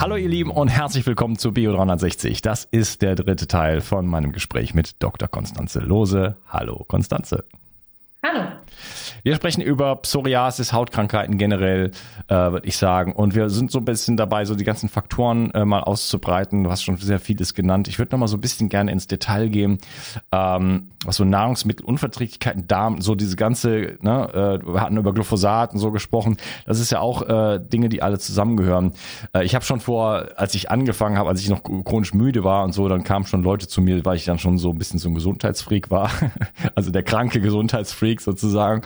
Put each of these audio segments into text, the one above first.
Hallo ihr Lieben und herzlich willkommen zu Bio 360. Das ist der dritte Teil von meinem Gespräch mit Dr. Konstanze Lose. Hallo Konstanze. Hallo. Wir sprechen über Psoriasis, Hautkrankheiten generell, äh, würde ich sagen. Und wir sind so ein bisschen dabei, so die ganzen Faktoren äh, mal auszubreiten. Du hast schon sehr vieles genannt. Ich würde noch mal so ein bisschen gerne ins Detail gehen, ähm, was so Nahrungsmittelunverträglichkeiten, Darm, so diese ganze, ne, äh, wir hatten über Glyphosat und so gesprochen. Das ist ja auch äh, Dinge, die alle zusammengehören. Äh, ich habe schon vor, als ich angefangen habe, als ich noch chronisch müde war und so, dann kamen schon Leute zu mir, weil ich dann schon so ein bisschen so ein Gesundheitsfreak war. also der kranke Gesundheitsfreak sozusagen.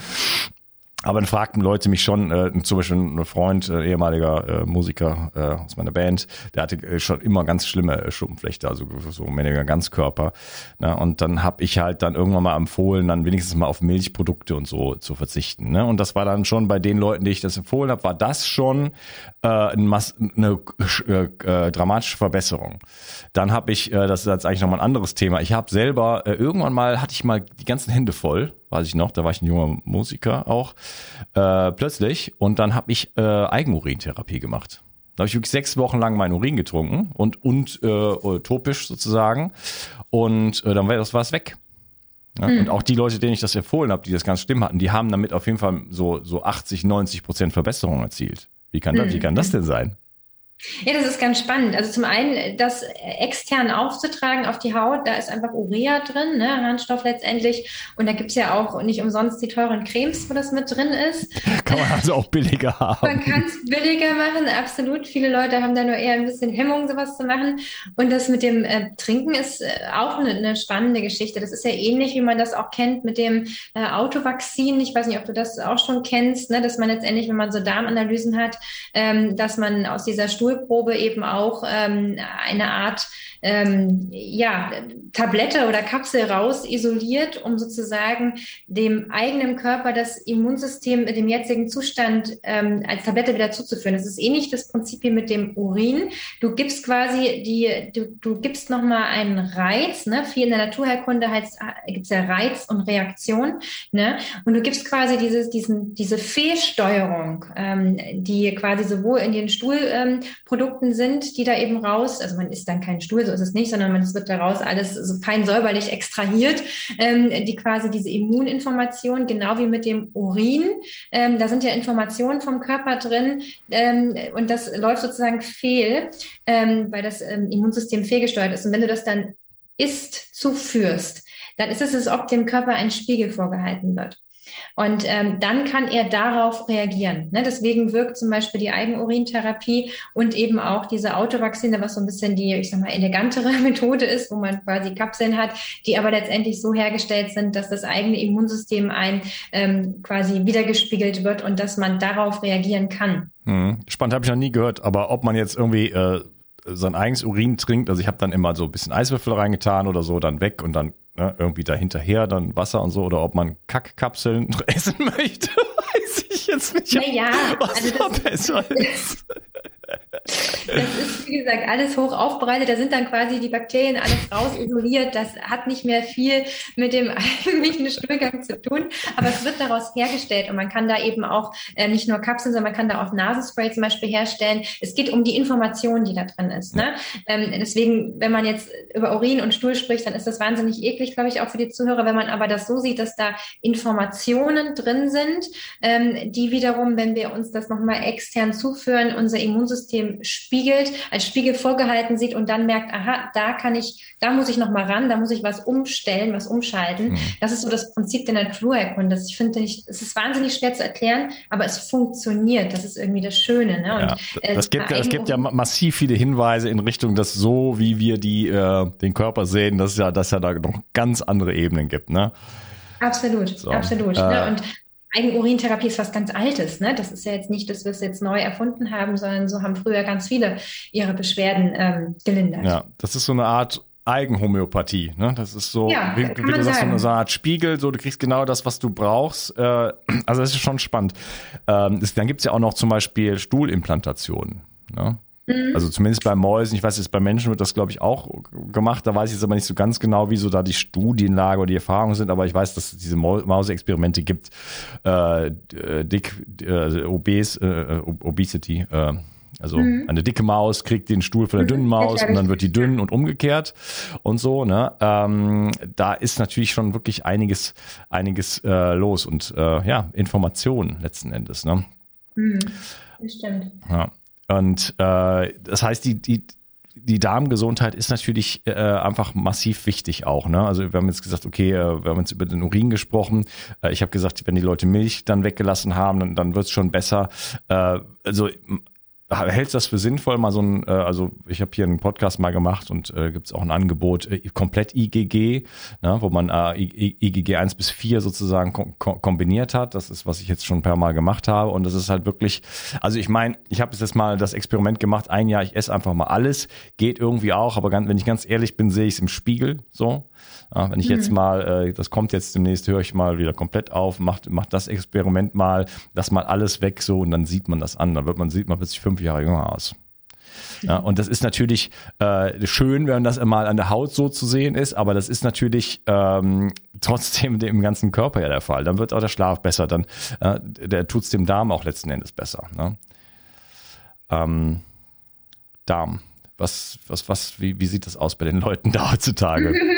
Aber dann fragten Leute mich schon, äh, zum Beispiel ein Freund, äh, ehemaliger äh, Musiker äh, aus meiner Band, der hatte äh, schon immer ganz schlimme äh, Schuppenflechte, also so mehr Ganzkörper. Ne? Und dann habe ich halt dann irgendwann mal empfohlen, dann wenigstens mal auf Milchprodukte und so zu verzichten. Ne? Und das war dann schon bei den Leuten, die ich das empfohlen habe, war das schon äh, eine, eine äh, dramatische Verbesserung. Dann habe ich, äh, das ist jetzt eigentlich nochmal ein anderes Thema, ich habe selber, äh, irgendwann mal hatte ich mal die ganzen Hände voll weiß ich noch, da war ich ein junger Musiker auch, äh, plötzlich. Und dann habe ich äh, Eigenurintherapie gemacht. Da habe ich wirklich sechs Wochen lang meinen Urin getrunken und, und äh, topisch sozusagen. Und äh, dann war das war's weg. Ja, mhm. Und auch die Leute, denen ich das empfohlen habe, die das ganz schlimm hatten, die haben damit auf jeden Fall so, so 80, 90 Prozent Verbesserung erzielt. Wie kann, das, wie kann das denn sein? Ja, das ist ganz spannend. Also zum einen, das extern aufzutragen auf die Haut, da ist einfach Urea drin, ne, Harnstoff letztendlich. Und da gibt's ja auch nicht umsonst die teuren Cremes, wo das mit drin ist. Kann man also auch billiger haben. Man kann es billiger machen, absolut. Viele Leute haben da nur eher ein bisschen Hemmung, sowas zu machen. Und das mit dem äh, Trinken ist äh, auch eine, eine, spannende Geschichte. Das ist ja ähnlich, wie man das auch kennt mit dem äh, Autovakzin. Ich weiß nicht, ob du das auch schon kennst, ne, dass man letztendlich, wenn man so Darmanalysen hat, ähm, dass man aus dieser Stuhl Stuhlprobe eben auch ähm, eine Art ähm, ja, Tablette oder Kapsel raus isoliert, um sozusagen dem eigenen Körper das Immunsystem in dem jetzigen Zustand ähm, als Tablette wieder zuzuführen. Das ist ähnlich das Prinzip wie mit dem Urin. Du gibst quasi die, du, du gibst nochmal einen Reiz, ne? Viel in der Naturherkunde heißt, gibt's ja Reiz und Reaktion, ne? Und du gibst quasi dieses, diesen, diese Fehlsteuerung, ähm, die quasi sowohl in den Stuhlprodukten ähm, sind, die da eben raus, also man isst dann keinen Stuhl, so ist es nicht, sondern man, wird daraus alles so fein säuberlich extrahiert, ähm, die quasi diese Immuninformation, genau wie mit dem Urin, ähm, da sind ja Informationen vom Körper drin ähm, und das läuft sozusagen fehl, ähm, weil das ähm, Immunsystem fehlgesteuert ist. Und wenn du das dann isst, zuführst, dann ist es, als ob dem Körper ein Spiegel vorgehalten wird. Und ähm, dann kann er darauf reagieren. Ne? Deswegen wirkt zum Beispiel die Eigenurintherapie und eben auch diese Autovaccine, was so ein bisschen die, ich sag mal, elegantere Methode ist, wo man quasi Kapseln hat, die aber letztendlich so hergestellt sind, dass das eigene Immunsystem ein ähm, quasi wiedergespiegelt wird und dass man darauf reagieren kann. Hm. Spannend habe ich noch nie gehört, aber ob man jetzt irgendwie äh, sein eigenes Urin trinkt, also ich habe dann immer so ein bisschen Eiswürfel reingetan oder so, dann weg und dann ne, irgendwie dahinterher dann Wasser und so, oder ob man Kackkapseln essen möchte, weiß ich jetzt nicht. Naja, was also da besser ist. Das ist, wie gesagt, alles hoch aufbereitet. Da sind dann quasi die Bakterien alles raus isoliert. Das hat nicht mehr viel mit dem eigentlichen Stuhlgang zu tun, aber es wird daraus hergestellt und man kann da eben auch äh, nicht nur Kapseln, sondern man kann da auch Nasenspray zum Beispiel herstellen. Es geht um die Information, die da drin ist. Ne? Ähm, deswegen, wenn man jetzt über Urin und Stuhl spricht, dann ist das wahnsinnig eklig, glaube ich, auch für die Zuhörer. Wenn man aber das so sieht, dass da Informationen drin sind, ähm, die wiederum, wenn wir uns das nochmal extern zuführen, unser Immunsystem spiegelt, als Spiegel vorgehalten sieht und dann merkt, aha, da kann ich, da muss ich noch mal ran, da muss ich was umstellen, was umschalten. Mhm. Das ist so das Prinzip der Naturerkunde. Ich finde, es ist wahnsinnig schwer zu erklären, aber es funktioniert. Das ist irgendwie das Schöne. Ne? Und, ja, äh, das gibt, es gibt ja massiv viele Hinweise in Richtung, dass so wie wir die äh, den Körper sehen, dass ja, dass ja da noch ganz andere Ebenen gibt. Ne? Absolut, so, absolut. Äh, ne? Und Eigenurintherapie ist was ganz Altes. Ne? Das ist ja jetzt nicht, dass wir es jetzt neu erfunden haben, sondern so haben früher ganz viele ihre Beschwerden ähm, gelindert. Ja, das ist so eine Art Eigenhomöopathie. Ne? Das ist so, ja, wie, wie du sagst, so eine Art Spiegel, so du kriegst genau das, was du brauchst. Äh, also das ist schon spannend. Ähm, das, dann gibt's ja auch noch zum Beispiel Stuhlimplantationen. Ne? Mhm. Also zumindest bei Mäusen, ich weiß jetzt, bei Menschen wird das, glaube ich, auch gemacht. Da weiß ich jetzt aber nicht so ganz genau, wie so da die Studienlage oder die Erfahrungen sind, aber ich weiß, dass es diese Mausexperimente gibt. Äh, äh dick, äh, obes, äh, Obesity, äh, also mhm. eine dicke Maus kriegt den Stuhl von der dünnen mhm. Maus und dann wird die dünn und umgekehrt und so. Ne? Ähm, da ist natürlich schon wirklich einiges, einiges äh, los und äh, ja, Informationen letzten Endes. Ne? Mhm. Das stimmt. Ja. Und äh, das heißt, die, die, die Darmgesundheit ist natürlich äh, einfach massiv wichtig auch. Ne? Also wir haben jetzt gesagt, okay, äh, wir haben jetzt über den Urin gesprochen. Äh, ich habe gesagt, wenn die Leute Milch dann weggelassen haben, dann, dann wird es schon besser. Äh, also hältst du das für sinnvoll, mal so ein, äh, also ich habe hier einen Podcast mal gemacht und äh, gibt es auch ein Angebot, äh, komplett IgG, ne, wo man äh, IgG 1 bis 4 sozusagen ko kombiniert hat. Das ist, was ich jetzt schon ein paar Mal gemacht habe. Und das ist halt wirklich, also ich meine, ich habe jetzt mal das Experiment gemacht, ein Jahr, ich esse einfach mal alles, geht irgendwie auch, aber ganz, wenn ich ganz ehrlich bin, sehe ich es im Spiegel so. Ja, wenn ich jetzt mhm. mal, äh, das kommt jetzt demnächst, höre ich mal wieder komplett auf, macht macht das Experiment mal, das mal alles weg so und dann sieht man das an. Dann wird man, sieht man plötzlich fünf Jahre jünger aus. Ja, und das ist natürlich äh, schön, wenn das mal an der Haut so zu sehen ist, aber das ist natürlich ähm, trotzdem dem ganzen Körper ja der Fall. Dann wird auch der Schlaf besser, dann äh, der tut's dem Darm auch letzten Endes besser. Ne? Ähm, Darm. Was, was, was, wie, wie sieht das aus bei den Leuten da heutzutage?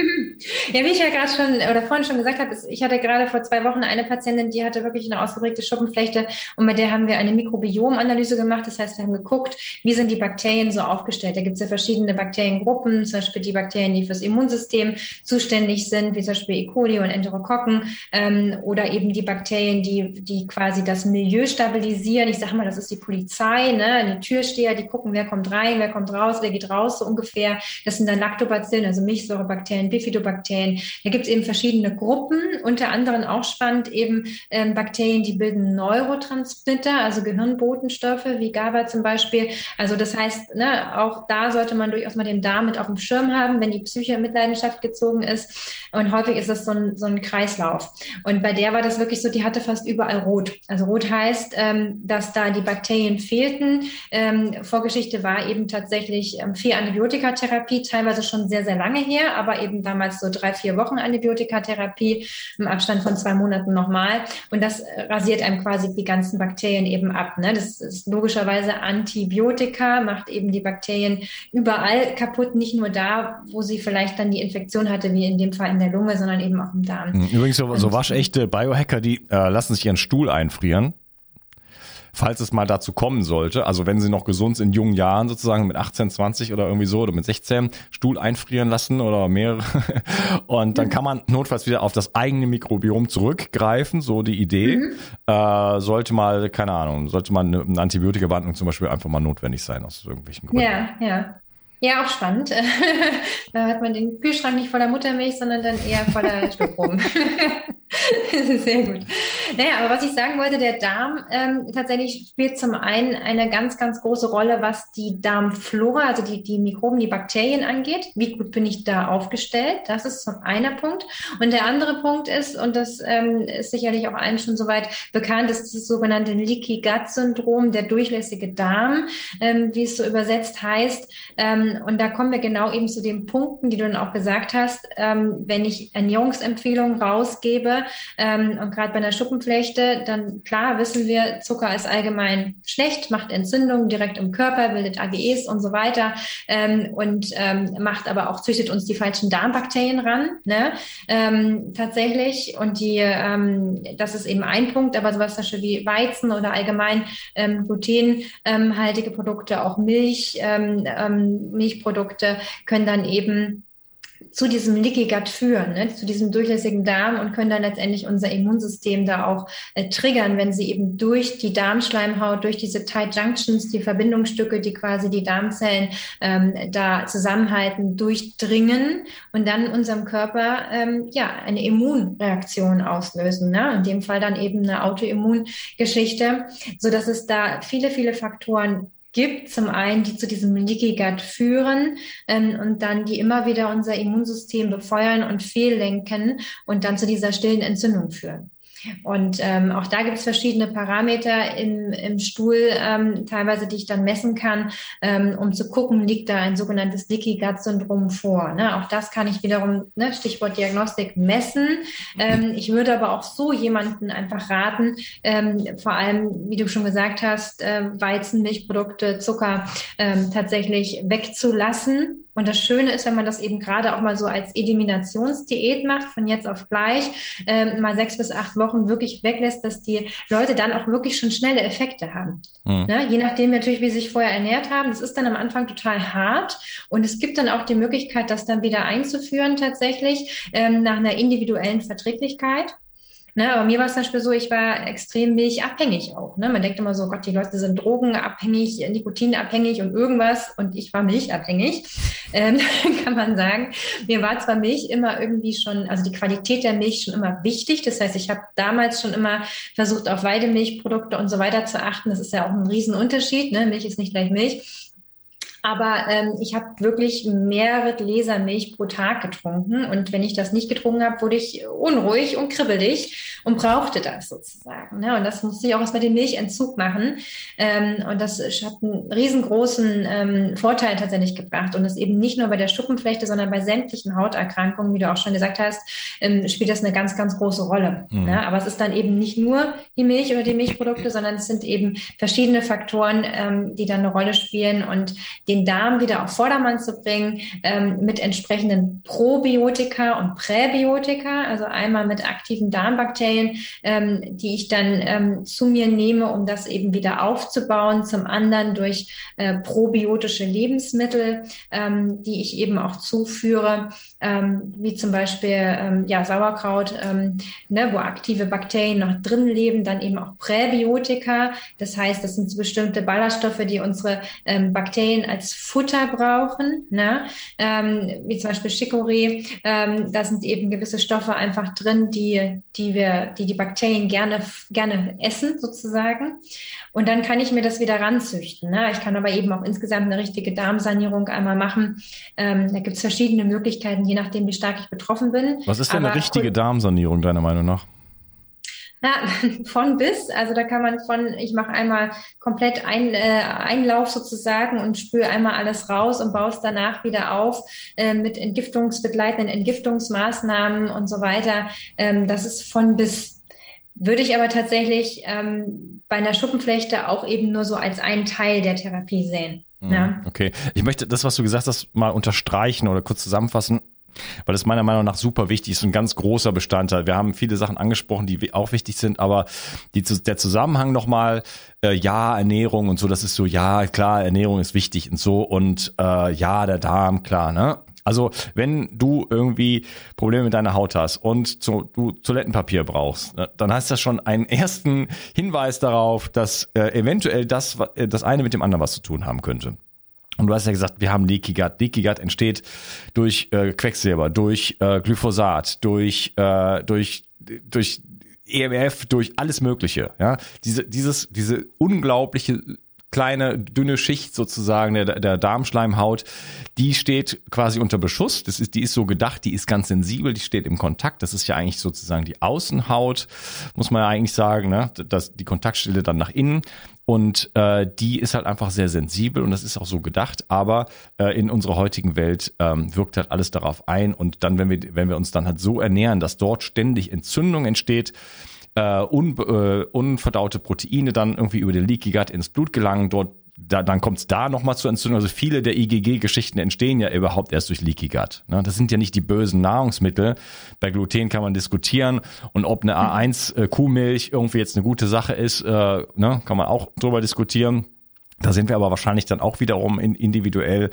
Ja, wie ich ja gerade schon oder vorhin schon gesagt habe, ich hatte gerade vor zwei Wochen eine Patientin, die hatte wirklich eine ausgeprägte Schuppenflechte und bei der haben wir eine Mikrobiomanalyse gemacht. Das heißt, wir haben geguckt, wie sind die Bakterien so aufgestellt. Da gibt es ja verschiedene Bakteriengruppen, zum Beispiel die Bakterien, die fürs Immunsystem zuständig sind, wie zum Beispiel E. coli und Enterokokken ähm, oder eben die Bakterien, die, die quasi das Milieu stabilisieren. Ich sage mal, das ist die Polizei, ne? die Türsteher, die gucken, wer kommt rein, wer kommt raus, wer geht raus, so ungefähr. Das sind dann Lactobacillen, also Milchsäurebakterien, Bifidobakterien, Bifidobakterien. Da gibt es eben verschiedene Gruppen, unter anderem auch spannend eben ähm, Bakterien, die bilden Neurotransmitter, also Gehirnbotenstoffe wie GABA zum Beispiel. Also das heißt, ne, auch da sollte man durchaus mal den Darm mit auf dem Schirm haben, wenn die Psyche in Mitleidenschaft gezogen ist. Und häufig ist das so ein, so ein Kreislauf. Und bei der war das wirklich so, die hatte fast überall rot. Also rot heißt, ähm, dass da die Bakterien fehlten. Ähm, Vorgeschichte war eben tatsächlich ähm, viel Antibiotikatherapie, teilweise schon sehr, sehr lange her, aber eben damals so drei, vier Wochen Antibiotikatherapie, im Abstand von zwei Monaten nochmal. Und das rasiert einem quasi die ganzen Bakterien eben ab. Ne? Das ist logischerweise Antibiotika, macht eben die Bakterien überall kaputt, nicht nur da, wo sie vielleicht dann die Infektion hatte, wie in dem Fall in der Lunge, sondern eben auch im Darm. Hm, übrigens, so, so waschechte Biohacker, die äh, lassen sich ihren Stuhl einfrieren falls es mal dazu kommen sollte, also wenn sie noch gesund in jungen Jahren sozusagen mit 18, 20 oder irgendwie so oder mit 16 Stuhl einfrieren lassen oder mehrere und dann kann man notfalls wieder auf das eigene Mikrobiom zurückgreifen, so die Idee. Mhm. Äh, sollte mal, keine Ahnung, sollte mal eine, eine Antibiotika-Behandlung zum Beispiel einfach mal notwendig sein aus irgendwelchen Gründen. Ja, ja. Ja, auch spannend. da hat man den Kühlschrank nicht voller Muttermilch, sondern dann eher voller Stückrum. Sehr gut. Naja, aber was ich sagen wollte, der Darm ähm, tatsächlich spielt zum einen eine ganz, ganz große Rolle, was die Darmflora, also die, die Mikroben, die Bakterien angeht. Wie gut bin ich da aufgestellt? Das ist so einer Punkt. Und der andere Punkt ist, und das ähm, ist sicherlich auch allen schon soweit bekannt, ist das sogenannte Leaky Gut Syndrom, der durchlässige Darm, ähm, wie es so übersetzt heißt. Ähm, und da kommen wir genau eben zu den Punkten, die du dann auch gesagt hast. Ähm, wenn ich Ernährungsempfehlungen rausgebe, ähm, und gerade bei einer Schuppenflechte, dann klar wissen wir, Zucker ist allgemein schlecht, macht Entzündungen direkt im Körper, bildet AGEs und so weiter ähm, und ähm, macht aber auch, züchtet uns die falschen Darmbakterien ran, ne? Ähm, tatsächlich. Und die, ähm, das ist eben ein Punkt, aber sowas zum Beispiel wie Weizen oder allgemein ähm, glutenhaltige Produkte, auch Milch, ähm, ähm, Milchprodukte können dann eben zu diesem Leaky Gut führen, ne, zu diesem durchlässigen Darm und können dann letztendlich unser Immunsystem da auch äh, triggern, wenn sie eben durch die Darmschleimhaut, durch diese Tight Junctions, die Verbindungsstücke, die quasi die Darmzellen ähm, da zusammenhalten, durchdringen und dann unserem Körper ähm, ja eine Immunreaktion auslösen. Ne? In dem Fall dann eben eine Autoimmungeschichte, so dass es da viele, viele Faktoren gibt. Zum einen, die zu diesem Leaky Gut führen ähm, und dann die immer wieder unser Immunsystem befeuern und fehllenken und dann zu dieser stillen Entzündung führen. Und ähm, auch da gibt es verschiedene Parameter im, im Stuhl, ähm, teilweise, die ich dann messen kann, ähm, um zu gucken, liegt da ein sogenanntes Leaky Gut Syndrom vor. Ne? Auch das kann ich wiederum, ne, Stichwort Diagnostik, messen. Ähm, ich würde aber auch so jemanden einfach raten, ähm, vor allem, wie du schon gesagt hast, äh, Weizen, Milchprodukte, Zucker ähm, tatsächlich wegzulassen und das Schöne ist, wenn man das eben gerade auch mal so als Eliminationsdiät macht, von jetzt auf gleich, äh, mal sechs bis acht Wochen wirklich weglässt, dass die Leute dann auch wirklich schon schnelle Effekte haben. Mhm. Ne? Je nachdem natürlich, wie sie sich vorher ernährt haben. Das ist dann am Anfang total hart. Und es gibt dann auch die Möglichkeit, das dann wieder einzuführen tatsächlich ähm, nach einer individuellen Verträglichkeit. Ne, aber mir war es zum Beispiel so, ich war extrem milchabhängig auch. Ne? Man denkt immer so, Gott, die Leute sind drogenabhängig, nikotinabhängig und irgendwas und ich war milchabhängig, ähm, kann man sagen. Mir war zwar Milch immer irgendwie schon, also die Qualität der Milch schon immer wichtig. Das heißt, ich habe damals schon immer versucht, auf Weidemilchprodukte und so weiter zu achten. Das ist ja auch ein Riesenunterschied. Ne? Milch ist nicht gleich Milch. Aber ähm, ich habe wirklich mehrere Gläser Milch pro Tag getrunken. Und wenn ich das nicht getrunken habe, wurde ich unruhig und kribbelig und brauchte das sozusagen. Ne? Und das musste ich auch erstmal den Milchentzug machen. Ähm, und das hat einen riesengroßen ähm, Vorteil tatsächlich gebracht. Und das eben nicht nur bei der Schuppenflechte, sondern bei sämtlichen Hauterkrankungen, wie du auch schon gesagt hast, ähm, spielt das eine ganz, ganz große Rolle. Mhm. Ne? Aber es ist dann eben nicht nur die Milch oder die Milchprodukte, sondern es sind eben verschiedene Faktoren, ähm, die dann eine Rolle spielen und den den Darm wieder auf Vordermann zu bringen ähm, mit entsprechenden Probiotika und Präbiotika, also einmal mit aktiven Darmbakterien, ähm, die ich dann ähm, zu mir nehme, um das eben wieder aufzubauen, zum anderen durch äh, probiotische Lebensmittel, ähm, die ich eben auch zuführe, ähm, wie zum Beispiel ähm, ja, Sauerkraut, ne, wo aktive Bakterien noch drin leben, dann eben auch Präbiotika. Das heißt, das sind bestimmte Ballaststoffe, die unsere Bakterien als Futter brauchen, ne? ähm, wie zum Beispiel Chicorée. Ähm, da sind eben gewisse Stoffe einfach drin, die, die wir, die die Bakterien gerne, gerne essen sozusagen. Und dann kann ich mir das wieder ranzüchten. Ne? Ich kann aber eben auch insgesamt eine richtige Darmsanierung einmal machen. Ähm, da gibt es verschiedene Möglichkeiten, je nachdem, wie stark ich betroffen bin. Was ist denn aber eine richtige Darmsanierung deiner Meinung nach? Ja, von bis. Also da kann man von, ich mache einmal komplett ein, äh, Einlauf sozusagen und spüre einmal alles raus und baue es danach wieder auf äh, mit entgiftungsbegleitenden Entgiftungsmaßnahmen und so weiter. Ähm, das ist von bis. Würde ich aber tatsächlich ähm, bei einer Schuppenflechte auch eben nur so als einen Teil der Therapie sehen. Mhm. Ja. Okay. Ich möchte das, was du gesagt hast, mal unterstreichen oder kurz zusammenfassen weil das meiner Meinung nach super wichtig ist, ein ganz großer Bestandteil. Wir haben viele Sachen angesprochen, die auch wichtig sind, aber die, der Zusammenhang nochmal, äh, ja, Ernährung und so, das ist so, ja, klar, Ernährung ist wichtig und so und äh, ja, der Darm, klar, ne? Also wenn du irgendwie Probleme mit deiner Haut hast und zu, du Toilettenpapier brauchst, ne, dann hast das schon einen ersten Hinweis darauf, dass äh, eventuell das, äh, das eine mit dem anderen was zu tun haben könnte. Und du hast ja gesagt, wir haben Leaky Gut. Leaky Gut entsteht durch äh, Quecksilber, durch äh, Glyphosat, durch, äh, durch, durch EMF, durch alles Mögliche. Ja, diese, dieses, diese unglaubliche kleine, dünne Schicht sozusagen der, der Darmschleimhaut, die steht quasi unter Beschuss. Das ist, die ist so gedacht, die ist ganz sensibel, die steht im Kontakt. Das ist ja eigentlich sozusagen die Außenhaut, muss man ja eigentlich sagen, ne? Das, die Kontaktstelle dann nach innen. Und äh, die ist halt einfach sehr sensibel und das ist auch so gedacht, aber äh, in unserer heutigen Welt ähm, wirkt halt alles darauf ein. Und dann, wenn wir, wenn wir uns dann halt so ernähren, dass dort ständig Entzündung entsteht, äh, un, äh, unverdaute Proteine dann irgendwie über den Leaky Gut ins Blut gelangen, dort da, dann kommt es da nochmal zur Entzündung. Also viele der IgG-Geschichten entstehen ja überhaupt erst durch Leaky Gut. Ne? Das sind ja nicht die bösen Nahrungsmittel. Bei Gluten kann man diskutieren und ob eine A1 äh, Kuhmilch irgendwie jetzt eine gute Sache ist, äh, ne? kann man auch drüber diskutieren. Da sind wir aber wahrscheinlich dann auch wiederum in, individuell.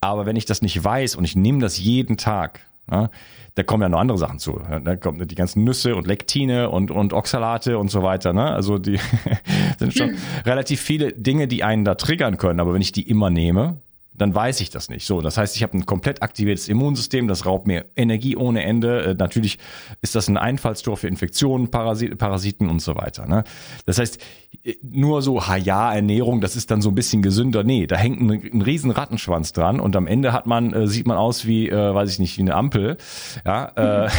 Aber wenn ich das nicht weiß und ich nehme das jeden Tag, ne? Da kommen ja noch andere Sachen zu. Da kommen die ganzen Nüsse und Lektine und, und Oxalate und so weiter. Ne? Also die sind schon relativ viele Dinge, die einen da triggern können. Aber wenn ich die immer nehme, dann weiß ich das nicht. So, das heißt, ich habe ein komplett aktiviertes Immunsystem, das raubt mir Energie ohne Ende. Äh, natürlich ist das ein Einfallstor für Infektionen, Parasit Parasiten und so weiter. Ne? Das heißt, nur so, ha ja, Ernährung, das ist dann so ein bisschen gesünder. Nee, da hängt ein, ein riesen Rattenschwanz dran und am Ende hat man, äh, sieht man aus wie, äh, weiß ich nicht, wie eine Ampel. Ja, äh,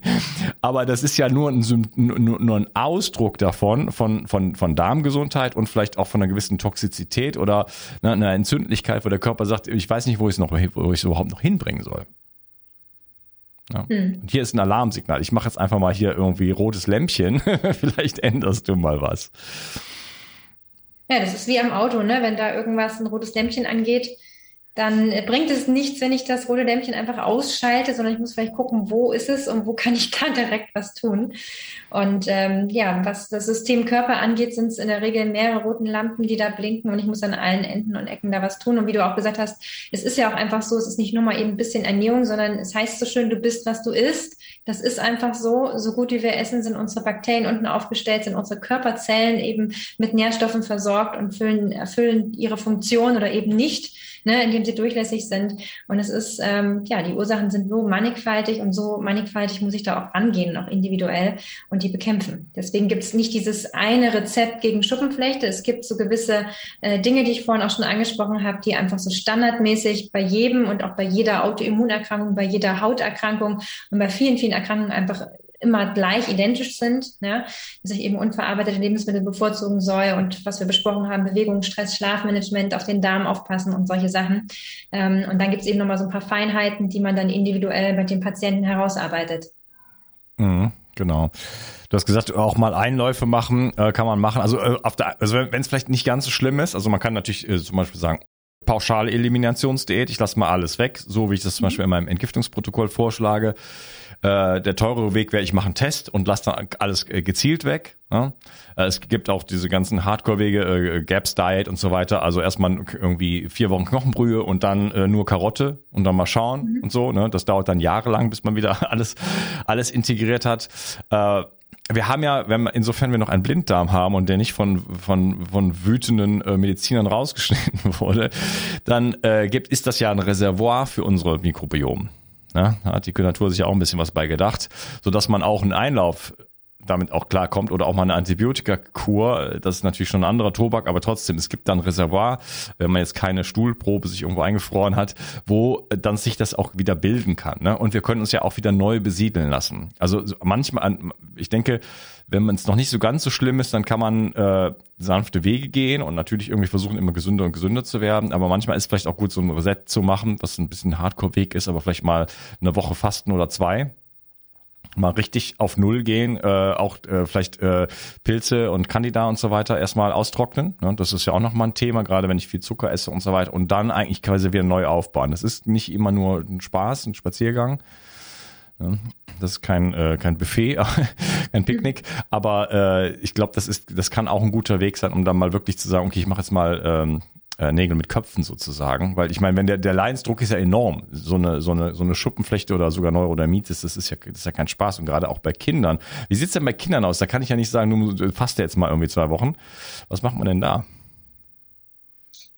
aber das ist ja nur ein, nur, nur ein Ausdruck davon, von, von, von Darmgesundheit und vielleicht auch von einer gewissen Toxizität oder ne, einer Entzündlichkeit, wo der Körper sagt, ich weiß nicht, wo ich es noch, wo ich es überhaupt noch hinbringen soll. Ja. Hm. Und hier ist ein Alarmsignal. Ich mache jetzt einfach mal hier irgendwie rotes Lämpchen. Vielleicht änderst du mal was. Ja, das ist wie am Auto, ne? Wenn da irgendwas ein rotes Lämpchen angeht, dann bringt es nichts, wenn ich das rote Lämpchen einfach ausschalte, sondern ich muss vielleicht gucken, wo ist es und wo kann ich da direkt was tun. Und ähm, ja, was das System Körper angeht, sind es in der Regel mehrere roten Lampen, die da blinken und ich muss an allen Enden und Ecken da was tun. Und wie du auch gesagt hast, es ist ja auch einfach so, es ist nicht nur mal eben ein bisschen Ernährung, sondern es heißt so schön, du bist, was du isst. Das ist einfach so. So gut wie wir essen, sind unsere Bakterien unten aufgestellt, sind unsere Körperzellen eben mit Nährstoffen versorgt und füllen, erfüllen ihre Funktion oder eben nicht ne, indem sie durchlässig sind. Und es ist, ähm, ja, die Ursachen sind so mannigfaltig und so mannigfaltig muss ich da auch rangehen, auch individuell und die bekämpfen. Deswegen gibt es nicht dieses eine Rezept gegen Schuppenflechte. Es gibt so gewisse äh, Dinge, die ich vorhin auch schon angesprochen habe, die einfach so standardmäßig bei jedem und auch bei jeder Autoimmunerkrankung, bei jeder Hauterkrankung und bei vielen, vielen Erkrankungen einfach immer gleich identisch sind, ja, dass ich eben unverarbeitete Lebensmittel bevorzugen soll und was wir besprochen haben, Bewegung, Stress, Schlafmanagement, auf den Darm aufpassen und solche Sachen. Ähm, und dann gibt es eben nochmal so ein paar Feinheiten, die man dann individuell mit dem Patienten herausarbeitet. Mhm, genau. Du hast gesagt, auch mal Einläufe machen, äh, kann man machen. Also, äh, also wenn es vielleicht nicht ganz so schlimm ist, also man kann natürlich äh, zum Beispiel sagen, pauschale Eliminationsdiät, ich lasse mal alles weg, so wie ich das zum mhm. Beispiel in meinem Entgiftungsprotokoll vorschlage. Äh, der teurere Weg wäre, ich mache einen Test und lasse dann alles äh, gezielt weg. Ne? Äh, es gibt auch diese ganzen Hardcore-Wege, äh, Gaps Diet und so weiter. Also erstmal irgendwie vier Wochen Knochenbrühe und dann äh, nur Karotte und dann mal schauen mhm. und so. Ne? Das dauert dann jahrelang, bis man wieder alles, alles integriert hat. Äh, wir haben ja, wenn insofern wir noch einen Blinddarm haben und der nicht von von von wütenden äh, Medizinern rausgeschnitten wurde, dann äh, gibt ist das ja ein Reservoir für unsere Mikrobiom. Ja, hat die Natur sich auch ein bisschen was bei gedacht, so dass man auch einen Einlauf damit auch klarkommt oder auch mal eine Antibiotikakur. Das ist natürlich schon ein anderer Tobak, aber trotzdem, es gibt dann Reservoir, wenn man jetzt keine Stuhlprobe sich irgendwo eingefroren hat, wo dann sich das auch wieder bilden kann. Ne? Und wir können uns ja auch wieder neu besiedeln lassen. Also manchmal, ich denke, wenn man es noch nicht so ganz so schlimm ist, dann kann man äh, sanfte Wege gehen und natürlich irgendwie versuchen, immer gesünder und gesünder zu werden. Aber manchmal ist es vielleicht auch gut, so ein Reset zu machen, was ein bisschen Hardcore-Weg ist, aber vielleicht mal eine Woche fasten oder zwei mal richtig auf Null gehen, äh, auch äh, vielleicht äh, Pilze und Candida und so weiter erstmal austrocknen. Ne? Das ist ja auch nochmal ein Thema, gerade wenn ich viel Zucker esse und so weiter. Und dann eigentlich quasi wieder neu aufbauen. Das ist nicht immer nur ein Spaß, ein Spaziergang. Ne? Das ist kein, äh, kein Buffet, kein Picknick. Aber äh, ich glaube, das ist, das kann auch ein guter Weg sein, um dann mal wirklich zu sagen, okay, ich mache jetzt mal ähm, äh, Nägel mit Köpfen sozusagen, weil ich meine, wenn der der Leidensdruck ist ja enorm, so eine so eine so eine Schuppenflechte oder sogar Neurodermitis, das ist ja das ist ja kein Spaß und gerade auch bei Kindern. Wie sieht's denn bei Kindern aus? Da kann ich ja nicht sagen, du fasst jetzt mal irgendwie zwei Wochen. Was macht man denn da?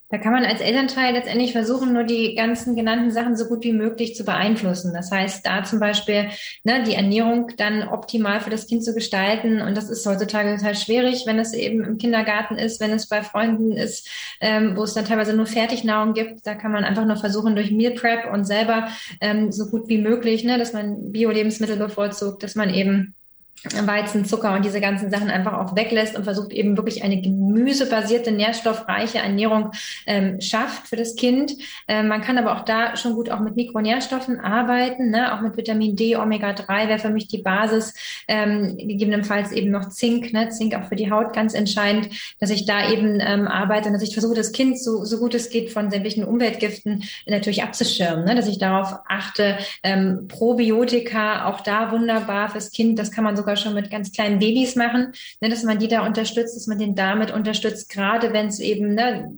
Da kann man als Elternteil letztendlich versuchen, nur die ganzen genannten Sachen so gut wie möglich zu beeinflussen. Das heißt, da zum Beispiel ne, die Ernährung dann optimal für das Kind zu gestalten. Und das ist heutzutage total schwierig, wenn es eben im Kindergarten ist, wenn es bei Freunden ist, ähm, wo es dann teilweise nur Fertignahrung gibt. Da kann man einfach nur versuchen, durch Meal Prep und selber ähm, so gut wie möglich, ne, dass man Bio-Lebensmittel bevorzugt, dass man eben Weizen, Zucker und diese ganzen Sachen einfach auch weglässt und versucht eben wirklich eine gemüsebasierte, nährstoffreiche Ernährung ähm, schafft für das Kind. Ähm, man kann aber auch da schon gut auch mit Mikronährstoffen arbeiten, ne? auch mit Vitamin D, Omega-3 wäre für mich die Basis, ähm, gegebenenfalls eben noch Zink, ne? Zink auch für die Haut ganz entscheidend, dass ich da eben ähm, arbeite und dass ich versuche, das Kind so, so gut es geht von sämtlichen Umweltgiften natürlich abzuschirmen, ne? dass ich darauf achte, ähm, Probiotika, auch da wunderbar fürs Kind, das kann man sogar schon mit ganz kleinen Babys machen, ne, dass man die da unterstützt, dass man den damit unterstützt, gerade wenn es eben ne,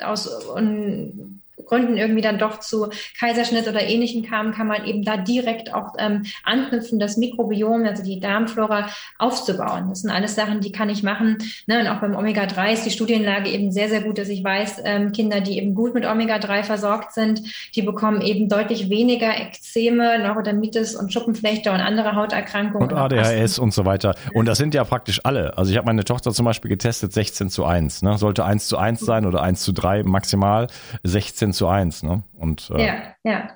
aus un, Gründen irgendwie dann doch zu Kaiserschnitt oder Ähnlichem kam, kann man eben da direkt auch ähm, anknüpfen, das Mikrobiom, also die Darmflora aufzubauen. Das sind alles Sachen, die kann ich machen. Ne? Und auch beim Omega-3 ist die Studienlage eben sehr, sehr gut, dass ich weiß, ähm, Kinder, die eben gut mit Omega-3 versorgt sind, die bekommen eben deutlich weniger Ekzeme, Neurodermitis und Schuppenflechte und andere Hauterkrankungen. Und ADHS und so weiter. Und das sind ja praktisch alle. Also ich habe meine Tochter zum Beispiel getestet, 16 zu 1. Ne? Sollte 1 zu 1 sein oder 1 zu 3 maximal. 16 zu eins, ne? Und, äh, ja, ja.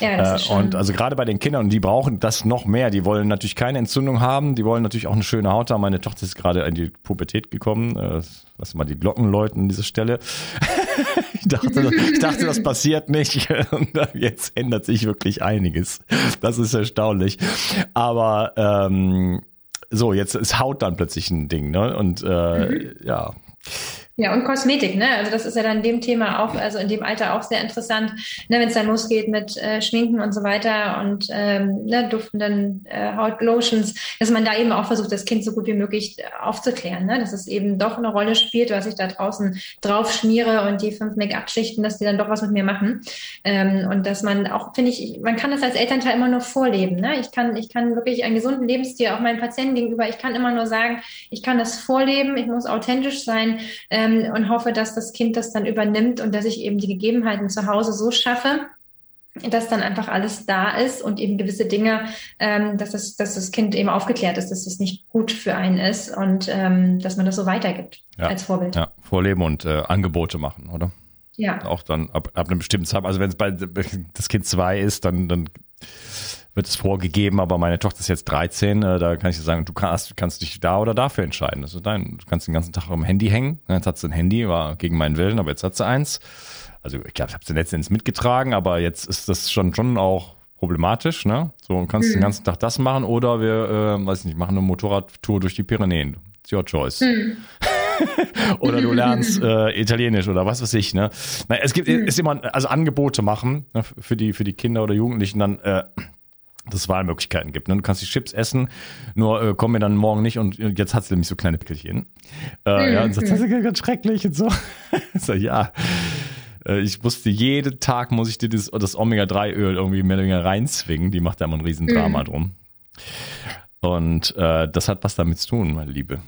Ja, das äh. Und also gerade bei den Kindern, die brauchen das noch mehr. Die wollen natürlich keine Entzündung haben, die wollen natürlich auch eine schöne Haut haben. Meine Tochter ist gerade in die Pubertät gekommen. Äh, lass mal die Glocken läuten an dieser Stelle. ich, dachte, ich dachte, das passiert nicht. Und jetzt ändert sich wirklich einiges. Das ist erstaunlich. Aber ähm, so, jetzt ist Haut dann plötzlich ein Ding, ne? Und äh, mhm. ja. Ja, und Kosmetik, ne? Also das ist ja dann in dem Thema auch, also in dem Alter auch sehr interessant, ne, wenn es dann losgeht mit äh, Schminken und so weiter und ähm, ne, duftenden äh, Hautlotions, dass man da eben auch versucht, das Kind so gut wie möglich aufzuklären, ne? dass es eben doch eine Rolle spielt, was ich da draußen drauf schmiere und die fünf Make-up-Schichten, dass die dann doch was mit mir machen. Ähm, und dass man auch, finde ich, man kann das als Elternteil immer nur vorleben. Ne? Ich kann, ich kann wirklich einen gesunden Lebensstil auch meinen Patienten gegenüber, ich kann immer nur sagen, ich kann das vorleben, ich muss authentisch sein. Äh, ähm, und hoffe, dass das Kind das dann übernimmt und dass ich eben die Gegebenheiten zu Hause so schaffe, dass dann einfach alles da ist und eben gewisse Dinge, ähm, dass, das, dass das Kind eben aufgeklärt ist, dass das nicht gut für einen ist und ähm, dass man das so weitergibt ja, als Vorbild. Ja, vorleben und äh, Angebote machen, oder? Ja. Auch dann ab, ab einem bestimmten Zeit, also wenn es bei das Kind zwei ist, dann, dann wird es vorgegeben, aber meine Tochter ist jetzt 13, äh, da kann ich dir sagen, du kannst, kannst dich da oder dafür entscheiden. Das ist dein, du kannst den ganzen Tag am Handy hängen. Jetzt hat sie ein Handy, war gegen meinen Willen, aber jetzt hat sie eins. Also ich glaube, ich habe sie letztendlich mitgetragen, aber jetzt ist das schon schon auch problematisch, ne? So, kannst mhm. den ganzen Tag das machen oder wir, äh, weiß ich nicht, machen eine Motorradtour durch die Pyrenäen. It's your choice. Mhm. oder du lernst äh, Italienisch oder was weiß ich, ne? Na, es gibt mhm. ist immer also Angebote machen ne, für die für die Kinder oder Jugendlichen dann äh, dass es Wahlmöglichkeiten gibt. Ne? Du kannst die Chips essen, nur äh, komm mir dann morgen nicht und jetzt hat sie nämlich so kleine Pickelchen. Äh, mhm. Ja, und sagt, das ist ganz schrecklich und so. so ja. Äh, ich musste jeden Tag muss ich dir das, das Omega-3-Öl irgendwie mehr oder weniger reinzwingen. Die macht da immer ein Riesendrama mhm. drum. Und äh, das hat was damit zu tun, meine Liebe.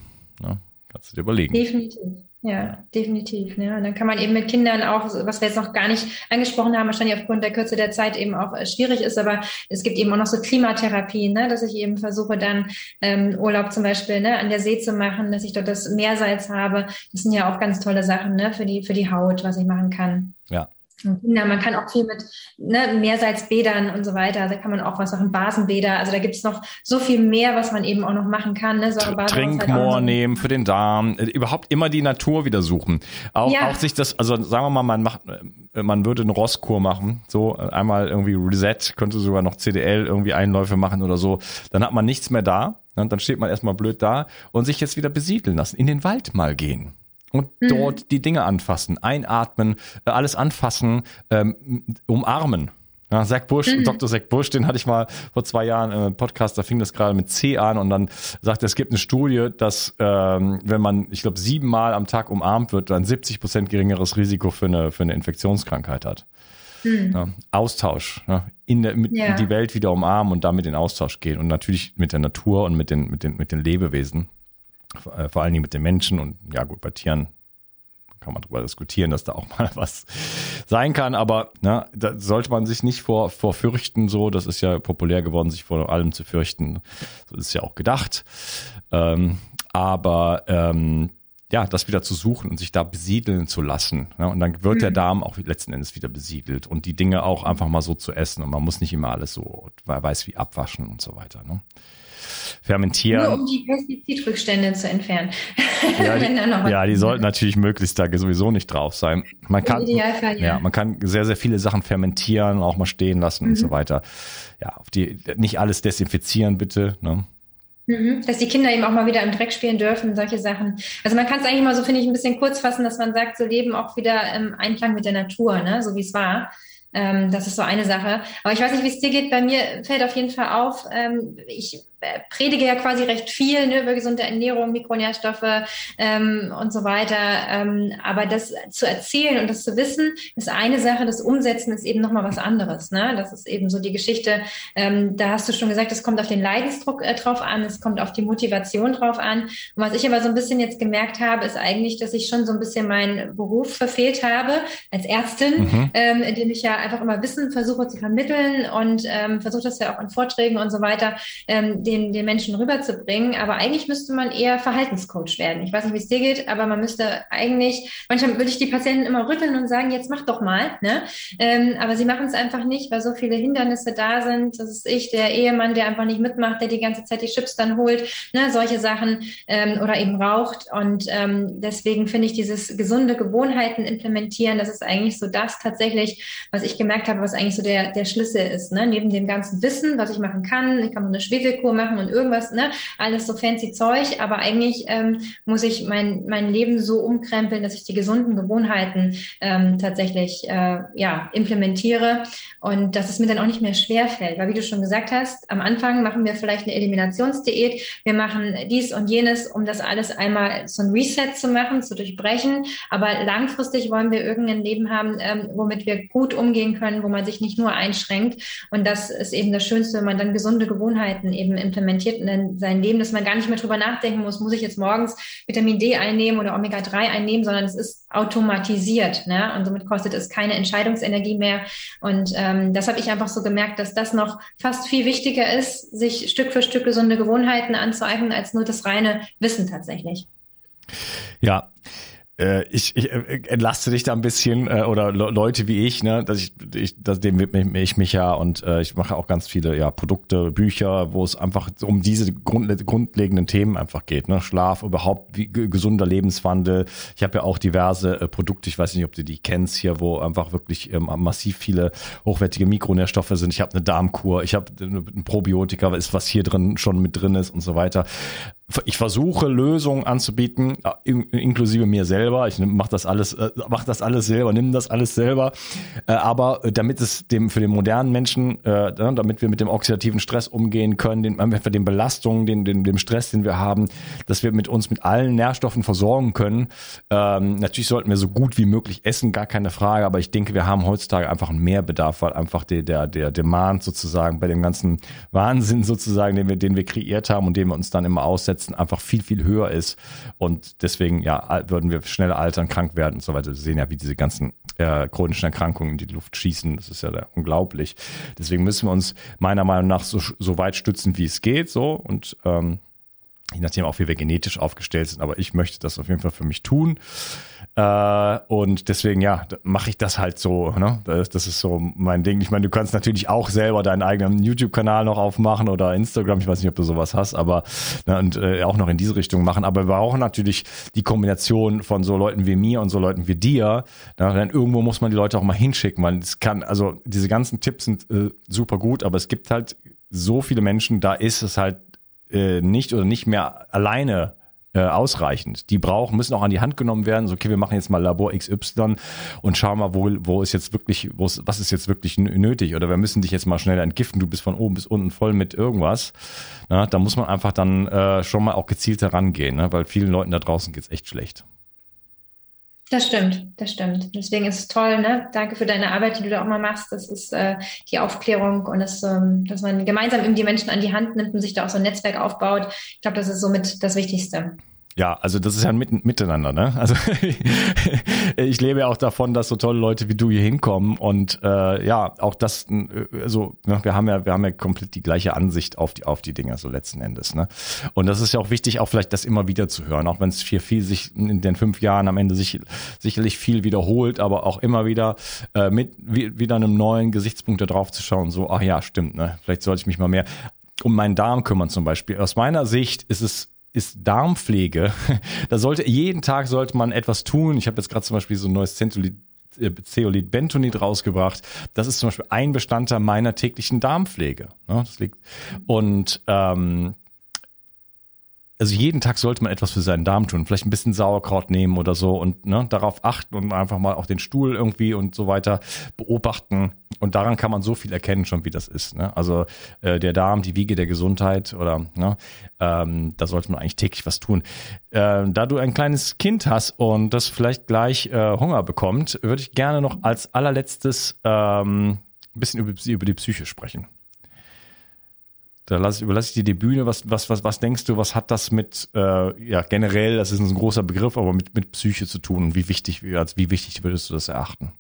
Ja, kannst du dir überlegen. Definitiv. Ja, definitiv. Ja. Und dann kann man eben mit Kindern auch, was wir jetzt noch gar nicht angesprochen haben, wahrscheinlich aufgrund der Kürze der Zeit eben auch äh, schwierig ist, aber es gibt eben auch noch so Klimatherapien, ne, dass ich eben versuche dann ähm, Urlaub zum Beispiel ne, an der See zu machen, dass ich dort das Meersalz habe. Das sind ja auch ganz tolle Sachen ne, für die für die Haut, was ich machen kann. Ja, Ja, man kann auch viel mit ne, Meersalzbädern und so weiter. Da kann man auch was machen, Basenbäder. Also da gibt es noch so viel mehr, was man eben auch noch machen kann. Ne? Trinkmoor halt nehmen für den Darm. Äh, überhaupt immer die Natur wieder suchen. Auch, ja. auch sich das, also sagen wir mal, man macht, äh, man würde eine Rosskur machen. So einmal irgendwie Reset, könnte sogar noch CDL irgendwie Einläufe machen oder so. Dann hat man nichts mehr da. Und dann steht man erstmal blöd da und sich jetzt wieder besiedeln lassen. In den Wald mal gehen und mhm. dort die Dinge anfassen, einatmen, äh, alles anfassen, ähm, umarmen. Ja, Zach Bush, mhm. Dr. Zach Bush, den hatte ich mal vor zwei Jahren im Podcast, da fing das gerade mit C an und dann sagt er, es gibt eine Studie, dass ähm, wenn man, ich glaube, siebenmal am Tag umarmt wird, dann 70 Prozent geringeres Risiko für eine, für eine Infektionskrankheit hat. Mhm. Ja, Austausch, ja, in der, mit, ja. die Welt wieder umarmen und damit in Austausch gehen und natürlich mit der Natur und mit den, mit den, mit den Lebewesen. Äh, vor allen Dingen mit den Menschen und ja gut, bei Tieren kann man darüber diskutieren, dass da auch mal was sein kann, aber ne, da sollte man sich nicht vor, vor fürchten, so, das ist ja populär geworden, sich vor allem zu fürchten, so ist es ja auch gedacht, ähm, aber ähm, ja, das wieder zu suchen und sich da besiedeln zu lassen. Ne? Und dann wird mhm. der Darm auch letzten Endes wieder besiedelt und die Dinge auch einfach mal so zu essen und man muss nicht immer alles so weiß wie abwaschen und so weiter. Ne? Fermentieren. Nur um die Pestizidrückstände zu entfernen. Ja, die, ja, die sollten natürlich möglichst da sowieso nicht drauf sein. Man kann, ja. ja. man kann sehr, sehr viele Sachen fermentieren, auch mal stehen lassen mhm. und so weiter. Ja, auf die, nicht alles desinfizieren bitte, ne? Mhm. Dass die Kinder eben auch mal wieder im Dreck spielen dürfen, solche Sachen. Also man kann es eigentlich mal so, finde ich, ein bisschen kurz fassen, dass man sagt, so leben auch wieder im Einklang mit der Natur, ne? so wie es war. Ähm, das ist so eine Sache. Aber ich weiß nicht, wie es dir geht. Bei mir fällt auf jeden Fall auf, ähm, ich predige ja quasi recht viel ne, über gesunde Ernährung, Mikronährstoffe ähm, und so weiter. Ähm, aber das zu erzählen und das zu wissen, ist eine Sache. Das Umsetzen ist eben nochmal was anderes. Ne? Das ist eben so die Geschichte. Ähm, da hast du schon gesagt, es kommt auf den Leidensdruck äh, drauf an, es kommt auf die Motivation drauf an. Und was ich aber so ein bisschen jetzt gemerkt habe, ist eigentlich, dass ich schon so ein bisschen meinen Beruf verfehlt habe als Ärztin, mhm. ähm, indem ich ja einfach immer Wissen versuche zu vermitteln und ähm, versuche das ja auch in Vorträgen und so weiter, ähm, den, den Menschen rüberzubringen. Aber eigentlich müsste man eher Verhaltenscoach werden. Ich weiß nicht, wie es dir geht, aber man müsste eigentlich, manchmal würde ich die Patienten immer rütteln und sagen, jetzt mach doch mal. Ne? Ähm, aber sie machen es einfach nicht, weil so viele Hindernisse da sind. Das ist ich, der Ehemann, der einfach nicht mitmacht, der die ganze Zeit die Chips dann holt, ne? solche Sachen ähm, oder eben raucht. Und ähm, deswegen finde ich dieses gesunde Gewohnheiten implementieren, das ist eigentlich so das tatsächlich, was ich gemerkt habe, was eigentlich so der, der Schlüssel ist. Ne? Neben dem ganzen Wissen, was ich machen kann, ich kann eine Schwefelkur machen, machen und irgendwas, ne, alles so fancy Zeug, aber eigentlich ähm, muss ich mein, mein Leben so umkrempeln, dass ich die gesunden Gewohnheiten ähm, tatsächlich äh, ja, implementiere und dass es mir dann auch nicht mehr schwer fällt. Weil wie du schon gesagt hast, am Anfang machen wir vielleicht eine Eliminationsdiät, wir machen dies und jenes, um das alles einmal so ein Reset zu machen, zu durchbrechen. Aber langfristig wollen wir irgendein Leben haben, ähm, womit wir gut umgehen können, wo man sich nicht nur einschränkt. Und das ist eben das Schönste, wenn man dann gesunde Gewohnheiten eben implementiert in sein Leben, dass man gar nicht mehr drüber nachdenken muss, muss ich jetzt morgens Vitamin D einnehmen oder Omega-3 einnehmen, sondern es ist automatisiert. Ne? Und somit kostet es keine Entscheidungsenergie mehr. Und ähm, das habe ich einfach so gemerkt, dass das noch fast viel wichtiger ist, sich Stück für Stück gesunde Gewohnheiten anzueignen, als nur das reine Wissen tatsächlich. Ja, ich, ich äh, entlaste dich da ein bisschen äh, oder Le Leute wie ich, ne, dass ich, ich dass dem widme ich mich ja und äh, ich mache auch ganz viele ja Produkte, Bücher, wo es einfach um diese grund, grundlegenden Themen einfach geht, ne, Schlaf, überhaupt wie, gesunder Lebenswandel. Ich habe ja auch diverse äh, Produkte, ich weiß nicht, ob du die kennst hier, wo einfach wirklich ähm, massiv viele hochwertige Mikronährstoffe sind. Ich habe eine Darmkur, ich habe ein Probiotika, ist was hier drin schon mit drin ist und so weiter ich versuche Lösungen anzubieten, äh, inklusive mir selber. Ich mache das alles, äh, mach das alles selber, nimm das alles selber. Äh, aber damit es dem für den modernen Menschen, ne, damit wir mit dem oxidativen Stress umgehen können, den, den Belastungen, den, den, dem Stress, den wir haben, dass wir mit uns mit allen Nährstoffen versorgen können. Ähm, natürlich sollten wir so gut wie möglich essen, gar keine Frage. Aber ich denke, wir haben heutzutage einfach einen Mehrbedarf, weil einfach der, der, der Demand sozusagen bei dem ganzen Wahnsinn sozusagen, den wir, den wir kreiert haben und den wir uns dann immer aussetzen Aussetzen einfach viel, viel höher ist. Und deswegen, ja, würden wir schneller altern, krank werden und so weiter. Wir sehen ja, wie diese ganzen äh, chronischen Erkrankungen in die Luft schießen. Das ist ja unglaublich. Deswegen müssen wir uns meiner Meinung nach so, so weit stützen, wie es geht, so. Und ähm, je nachdem auch, wie wir genetisch aufgestellt sind, aber ich möchte das auf jeden Fall für mich tun. Äh, und deswegen, ja, mache ich das halt so. Ne? Das, das, ist so mein Ding. Ich meine, du kannst natürlich auch selber deinen eigenen YouTube-Kanal noch aufmachen oder Instagram. Ich weiß nicht, ob du sowas hast, aber ne, und äh, auch noch in diese Richtung machen. Aber wir brauchen natürlich die Kombination von so Leuten wie mir und so Leuten wie dir. Ne? Denn irgendwo muss man die Leute auch mal hinschicken, weil es kann, also diese ganzen Tipps sind äh, super gut, aber es gibt halt so viele Menschen, da ist es halt äh, nicht oder nicht mehr alleine äh, ausreichend. Die brauchen, müssen auch an die Hand genommen werden. So, okay, wir machen jetzt mal Labor XY und schauen mal, wo, wo ist jetzt wirklich, wo ist, was ist jetzt wirklich nötig? Oder wir müssen dich jetzt mal schnell entgiften. Du bist von oben bis unten voll mit irgendwas. Na, da muss man einfach dann äh, schon mal auch gezielt herangehen, ne? weil vielen Leuten da draußen geht's echt schlecht. Das stimmt, das stimmt. Deswegen ist es toll, ne? Danke für deine Arbeit, die du da auch mal machst. Das ist äh, die Aufklärung und das, ähm, dass man gemeinsam eben die Menschen an die Hand nimmt und sich da auch so ein Netzwerk aufbaut. Ich glaube, das ist somit das Wichtigste. Ja, also das ist ja ein Miteinander, ne? Also ich lebe ja auch davon, dass so tolle Leute wie du hier hinkommen und äh, ja, auch das, äh, also ja, wir haben ja, wir haben ja komplett die gleiche Ansicht auf die auf die Dinge so letzten Endes, ne? Und das ist ja auch wichtig, auch vielleicht das immer wieder zu hören, auch wenn es viel viel sich in den fünf Jahren am Ende sich sicherlich viel wiederholt, aber auch immer wieder äh, mit wie, wieder einem neuen Gesichtspunkt da drauf zu schauen, so, ach ja, stimmt, ne? Vielleicht sollte ich mich mal mehr um meinen Darm kümmern zum Beispiel. Aus meiner Sicht ist es ist Darmpflege. Da sollte jeden Tag sollte man etwas tun. Ich habe jetzt gerade zum Beispiel so ein neues Zentrolid äh, Zeolit Bentonit rausgebracht. Das ist zum Beispiel ein Bestandteil meiner täglichen Darmpflege. Ne? Das liegt und ähm, also jeden Tag sollte man etwas für seinen Darm tun. Vielleicht ein bisschen Sauerkraut nehmen oder so und ne, darauf achten und einfach mal auch den Stuhl irgendwie und so weiter beobachten. Und daran kann man so viel erkennen schon, wie das ist. Ne? Also äh, der Darm, die Wiege der Gesundheit oder ne, ähm, da sollte man eigentlich täglich was tun. Äh, da du ein kleines Kind hast und das vielleicht gleich äh, Hunger bekommt, würde ich gerne noch als allerletztes ähm, ein bisschen über, über die Psyche sprechen. Da lasse ich, überlasse ich dir die Bühne. Was, was, was, was denkst du, was hat das mit, äh, ja, generell, das ist ein großer Begriff, aber mit, mit Psyche zu tun und wie wichtig, als wie wichtig würdest du das erachten?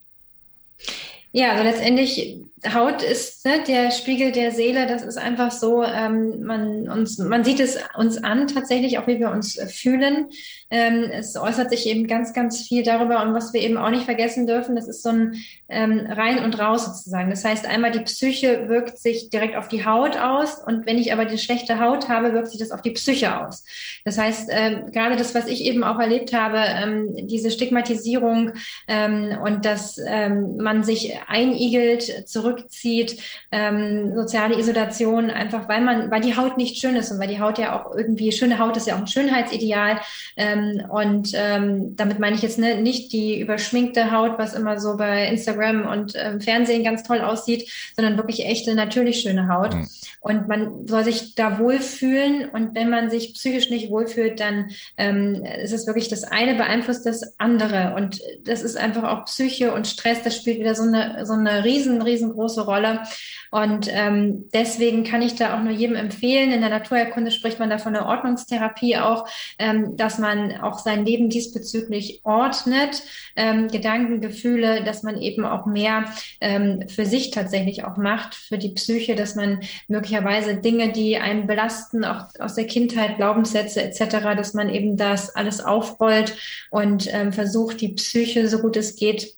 Ja, also letztendlich Haut ist ne, der Spiegel der Seele. Das ist einfach so. Ähm, man uns, man sieht es uns an tatsächlich, auch wie wir uns fühlen. Ähm, es äußert sich eben ganz, ganz viel darüber und was wir eben auch nicht vergessen dürfen. Das ist so ein ähm, rein und raus sozusagen. Das heißt, einmal die Psyche wirkt sich direkt auf die Haut aus und wenn ich aber die schlechte Haut habe, wirkt sich das auf die Psyche aus. Das heißt, ähm, gerade das, was ich eben auch erlebt habe, ähm, diese Stigmatisierung ähm, und dass ähm, man sich einigelt, zurückzieht, ähm, soziale Isolation, einfach weil man, weil die Haut nicht schön ist und weil die Haut ja auch irgendwie, schöne Haut ist ja auch ein Schönheitsideal. Ähm, und ähm, damit meine ich jetzt ne, nicht die überschminkte Haut, was immer so bei Instagram und ähm, Fernsehen ganz toll aussieht, sondern wirklich echte, natürlich schöne Haut. Mhm. Und man soll sich da wohlfühlen. Und wenn man sich psychisch nicht wohlfühlt, dann ähm, ist es wirklich das eine beeinflusst das andere. Und das ist einfach auch Psyche und Stress, das spielt wieder so eine, so eine riesen, riesengroße Rolle. Und ähm, deswegen kann ich da auch nur jedem empfehlen. In der Naturerkunde spricht man da von der Ordnungstherapie auch, ähm, dass man auch sein Leben diesbezüglich ordnet, ähm, Gedanken, Gefühle, dass man eben auch mehr ähm, für sich tatsächlich auch macht, für die Psyche, dass man möglicherweise Dinge, die einen belasten, auch aus der Kindheit, Glaubenssätze etc., dass man eben das alles aufrollt und ähm, versucht, die Psyche, so gut es geht,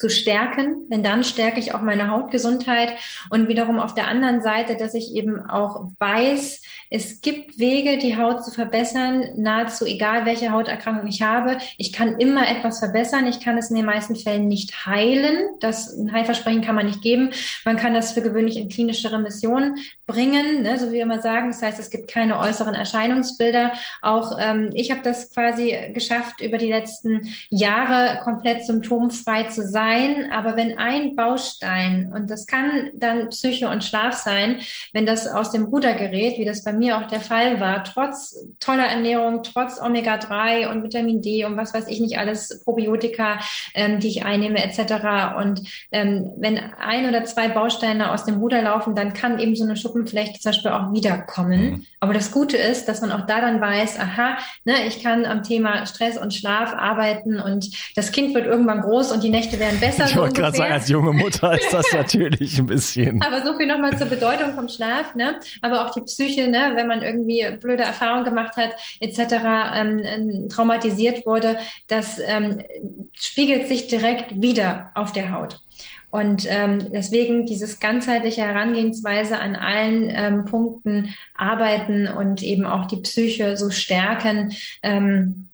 zu stärken, denn dann stärke ich auch meine Hautgesundheit und wiederum auf der anderen Seite, dass ich eben auch weiß, es gibt Wege, die Haut zu verbessern, nahezu egal, welche Hauterkrankung ich habe. Ich kann immer etwas verbessern. Ich kann es in den meisten Fällen nicht heilen. Das ein Heilversprechen kann man nicht geben. Man kann das für gewöhnlich in klinische Remission bringen, ne, so wie wir immer sagen. Das heißt, es gibt keine äußeren Erscheinungsbilder. Auch ähm, ich habe das quasi geschafft, über die letzten Jahre komplett symptomfrei zu sein sein, aber wenn ein Baustein, und das kann dann Psyche und Schlaf sein, wenn das aus dem Ruder gerät, wie das bei mir auch der Fall war, trotz toller Ernährung, trotz Omega-3 und Vitamin D und was weiß ich nicht alles, Probiotika, ähm, die ich einnehme etc. Und ähm, wenn ein oder zwei Bausteine aus dem Ruder laufen, dann kann eben so eine Schuppenflechte zum Beispiel auch wiederkommen. Mhm. Aber das Gute ist, dass man auch da dann weiß, aha, ne, ich kann am Thema Stress und Schlaf arbeiten und das Kind wird irgendwann groß und die Nächte werden besser. Ich wollte gerade sagen, als junge Mutter ist das natürlich ein bisschen. Aber so viel nochmal zur Bedeutung vom Schlaf, ne? Aber auch die Psyche, ne? Wenn man irgendwie blöde Erfahrungen gemacht hat, etc., ähm, traumatisiert wurde, das ähm, spiegelt sich direkt wieder auf der Haut. Und ähm, deswegen dieses ganzheitliche Herangehensweise an allen ähm, Punkten arbeiten und eben auch die Psyche so stärken. Ähm,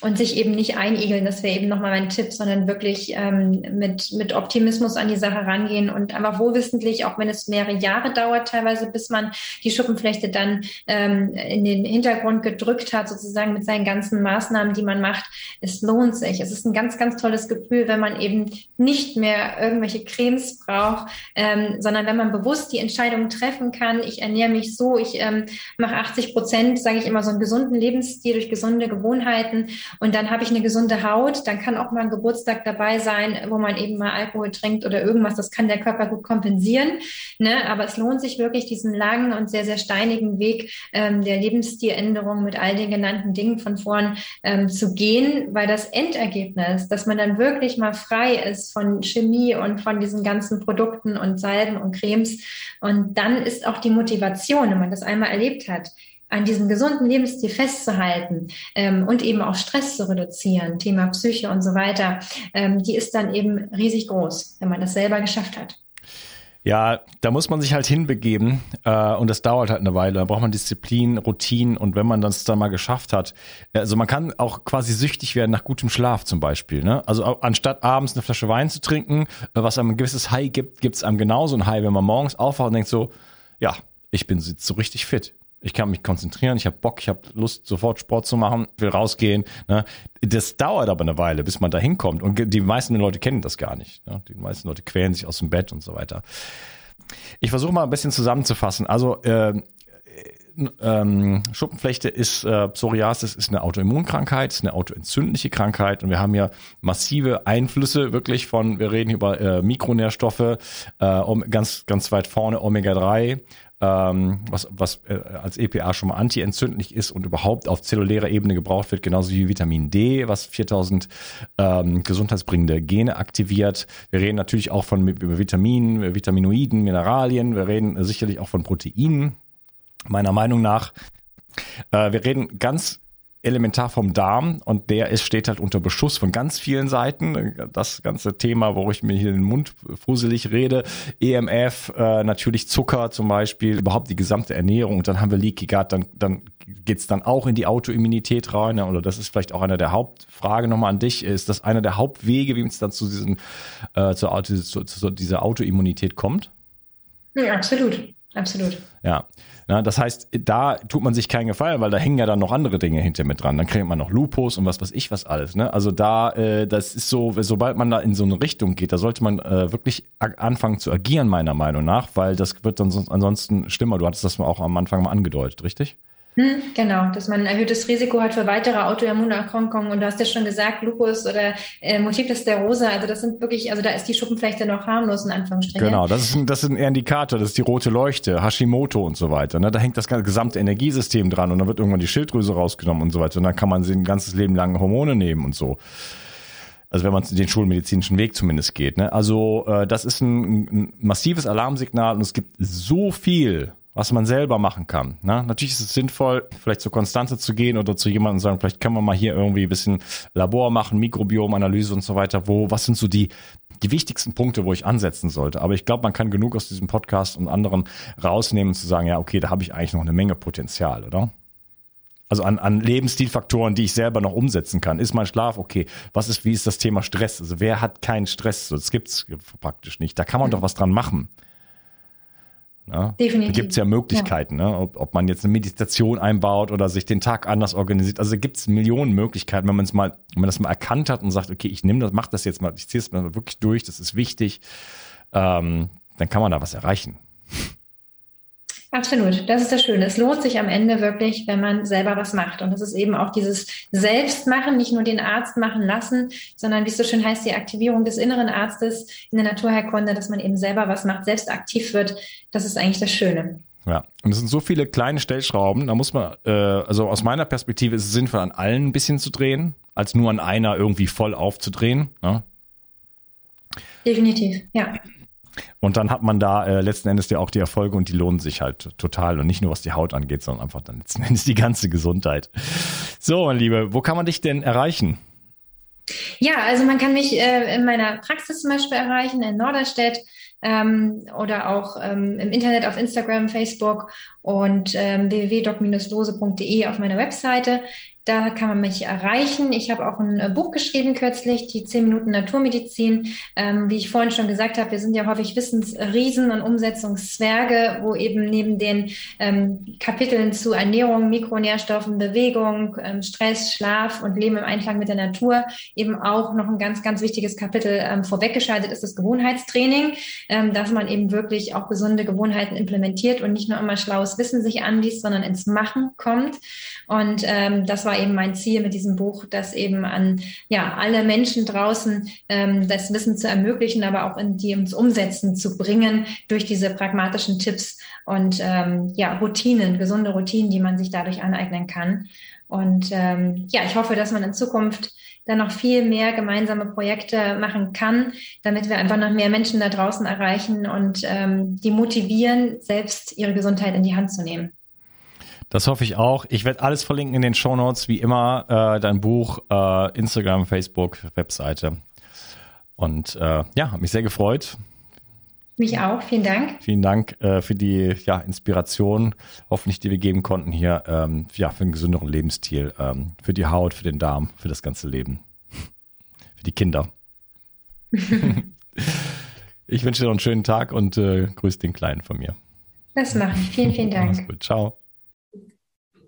und sich eben nicht einigeln, das wäre eben nochmal mein Tipp, sondern wirklich ähm, mit, mit Optimismus an die Sache rangehen und einfach wohlwissentlich, auch wenn es mehrere Jahre dauert, teilweise, bis man die Schuppenflechte dann ähm, in den Hintergrund gedrückt hat, sozusagen mit seinen ganzen Maßnahmen, die man macht. Es lohnt sich. Es ist ein ganz, ganz tolles Gefühl, wenn man eben nicht mehr irgendwelche Cremes braucht, ähm, sondern wenn man bewusst die Entscheidung treffen kann, ich ernähre mich so, ich ähm, mache 80 Prozent, sage ich immer, so einen gesunden Lebensstil durch gesunde Gewohnheiten und dann habe ich eine gesunde Haut. Dann kann auch mal ein Geburtstag dabei sein, wo man eben mal Alkohol trinkt oder irgendwas. Das kann der Körper gut kompensieren. Ne? Aber es lohnt sich wirklich, diesen langen und sehr, sehr steinigen Weg ähm, der Lebensstiländerung mit all den genannten Dingen von vorn ähm, zu gehen, weil das Endergebnis, dass man dann wirklich mal frei ist von Chemie und von diesen ganzen Produkten und Salben und Cremes. Und dann ist auch die Motivation, wenn man das einmal erlebt hat, an diesem gesunden Lebensstil festzuhalten ähm, und eben auch Stress zu reduzieren, Thema Psyche und so weiter, ähm, die ist dann eben riesig groß, wenn man das selber geschafft hat. Ja, da muss man sich halt hinbegeben äh, und das dauert halt eine Weile. Da braucht man Disziplin, Routinen und wenn man das dann mal geschafft hat, also man kann auch quasi süchtig werden nach gutem Schlaf zum Beispiel. Ne? Also anstatt abends eine Flasche Wein zu trinken, äh, was einem ein gewisses High gibt, gibt es einem genauso ein High, wenn man morgens aufwacht und denkt so, ja, ich bin so richtig fit ich kann mich konzentrieren, ich habe Bock, ich habe Lust, sofort Sport zu machen, will rausgehen. Ne? Das dauert aber eine Weile, bis man da hinkommt. Und die meisten Leute kennen das gar nicht. Ne? Die meisten Leute quälen sich aus dem Bett und so weiter. Ich versuche mal ein bisschen zusammenzufassen. Also äh, ähm, Schuppenflechte ist äh, Psoriasis ist eine Autoimmunkrankheit, ist eine autoentzündliche Krankheit und wir haben ja massive Einflüsse wirklich von, wir reden über äh, Mikronährstoffe, äh, ganz ganz weit vorne Omega 3, ähm, was, was äh, als EPA schon mal antientzündlich ist und überhaupt auf zellulärer Ebene gebraucht wird, genauso wie Vitamin D, was 4000 ähm, gesundheitsbringende Gene aktiviert. Wir reden natürlich auch von über Vitaminen, Vitaminoiden, Mineralien. Wir reden sicherlich auch von Proteinen, meiner Meinung nach. Äh, wir reden ganz elementar vom Darm und der ist, steht halt unter Beschuss von ganz vielen Seiten. Das ganze Thema, wo ich mir hier den Mund fuselig rede, EMF, äh, natürlich Zucker zum Beispiel, überhaupt die gesamte Ernährung und dann haben wir Leaky Gut, dann, dann geht's dann auch in die Autoimmunität rein oder das ist vielleicht auch einer der Hauptfrage nochmal an dich, ist das einer der Hauptwege, wie es dann zu, diesen, äh, zu, zu, zu dieser Autoimmunität kommt? Ja, absolut. Absolut. Ja. Na, das heißt, da tut man sich keinen Gefallen, weil da hängen ja dann noch andere Dinge hinter mit dran. Dann kriegt man noch Lupus und was weiß ich was alles. Ne? Also da, äh, das ist so, sobald man da in so eine Richtung geht, da sollte man äh, wirklich anfangen zu agieren, meiner Meinung nach, weil das wird dann sonst ansonsten schlimmer. Du hattest das auch am Anfang mal angedeutet, richtig? Hm, genau, dass man ein erhöhtes Risiko hat für weitere Autoimmunerkrankungen. Und du hast ja schon gesagt, Lupus oder äh, Multiple Sklerose, also das sind wirklich, also da ist die Schuppenflechte noch harmlos in Anführungsstrichen. Genau, das ist, ein, das ist ein Indikator, das ist die rote Leuchte, Hashimoto und so weiter. Ne? Da hängt das gesamte Energiesystem dran und dann wird irgendwann die Schilddrüse rausgenommen und so weiter. Und dann kann man sie ein ganzes Leben lang Hormone nehmen und so. Also wenn man den schulmedizinischen Weg zumindest geht. Ne? Also äh, das ist ein, ein massives Alarmsignal und es gibt so viel was man selber machen kann. Ne? Natürlich ist es sinnvoll, vielleicht zur Konstante zu gehen oder zu jemandem sagen, vielleicht können wir mal hier irgendwie ein bisschen Labor machen, Mikrobiomanalyse und so weiter. Wo, was sind so die, die wichtigsten Punkte, wo ich ansetzen sollte? Aber ich glaube, man kann genug aus diesem Podcast und anderen rausnehmen, zu sagen, ja, okay, da habe ich eigentlich noch eine Menge Potenzial, oder? Also an, an Lebensstilfaktoren, die ich selber noch umsetzen kann. Ist mein Schlaf okay? Was ist, wie ist das Thema Stress? Also wer hat keinen Stress? Das gibt's praktisch nicht. Da kann man doch was dran machen. Ne? Definitiv. Da gibt es ja Möglichkeiten, ja. Ne? Ob, ob man jetzt eine Meditation einbaut oder sich den Tag anders organisiert. Also gibt es Millionen Möglichkeiten, wenn man es mal, wenn man das mal erkannt hat und sagt, okay, ich nehme das, mach das jetzt mal, ich ziehe es mal wirklich durch, das ist wichtig, ähm, dann kann man da was erreichen. Absolut, das ist das Schöne. Es lohnt sich am Ende wirklich, wenn man selber was macht. Und das ist eben auch dieses Selbstmachen, nicht nur den Arzt machen lassen, sondern wie es so schön heißt, die Aktivierung des inneren Arztes in der Naturheilkunde, dass man eben selber was macht, selbst aktiv wird. Das ist eigentlich das Schöne. Ja, und es sind so viele kleine Stellschrauben, da muss man, äh, also aus meiner Perspektive ist es sinnvoll, an allen ein bisschen zu drehen, als nur an einer irgendwie voll aufzudrehen. Ne? Definitiv, ja. Und dann hat man da äh, letzten Endes ja auch die Erfolge und die lohnen sich halt total. Und nicht nur was die Haut angeht, sondern einfach dann letzten Endes die ganze Gesundheit. So, mein Liebe, wo kann man dich denn erreichen? Ja, also man kann mich äh, in meiner Praxis zum Beispiel erreichen, in Norderstedt ähm, oder auch ähm, im Internet auf Instagram, Facebook und ähm, www.doc-lose.de auf meiner Webseite. Da kann man mich erreichen. Ich habe auch ein äh, Buch geschrieben kürzlich, die 10 Minuten Naturmedizin. Ähm, wie ich vorhin schon gesagt habe, wir sind ja häufig Wissensriesen und Umsetzungszwerge, wo eben neben den ähm, Kapiteln zu Ernährung, Mikronährstoffen, Bewegung, ähm, Stress, Schlaf und Leben im Einklang mit der Natur eben auch noch ein ganz, ganz wichtiges Kapitel ähm, vorweggeschaltet ist, das Gewohnheitstraining, ähm, dass man eben wirklich auch gesunde Gewohnheiten implementiert und nicht nur immer schlaues Wissen sich anliest, sondern ins Machen kommt. Und ähm, das war eben mein Ziel mit diesem Buch, das eben an ja alle Menschen draußen ähm, das Wissen zu ermöglichen, aber auch in die ins Umsetzen zu bringen durch diese pragmatischen Tipps und ähm, ja Routinen, gesunde Routinen, die man sich dadurch aneignen kann. Und ähm, ja, ich hoffe, dass man in Zukunft dann noch viel mehr gemeinsame Projekte machen kann, damit wir einfach noch mehr Menschen da draußen erreichen und ähm, die motivieren, selbst ihre Gesundheit in die Hand zu nehmen. Das hoffe ich auch. Ich werde alles verlinken in den Show Notes, wie immer, äh, dein Buch, äh, Instagram, Facebook, Webseite. Und äh, ja, hat mich sehr gefreut. Mich auch, vielen Dank. Vielen Dank äh, für die ja, Inspiration, hoffentlich, die wir geben konnten hier, ähm, ja, für einen gesünderen Lebensstil, ähm, für die Haut, für den Darm, für das ganze Leben, für die Kinder. ich wünsche dir noch einen schönen Tag und äh, grüß den Kleinen von mir. Das mache ich. Vielen, vielen Dank. Mach's gut. Ciao.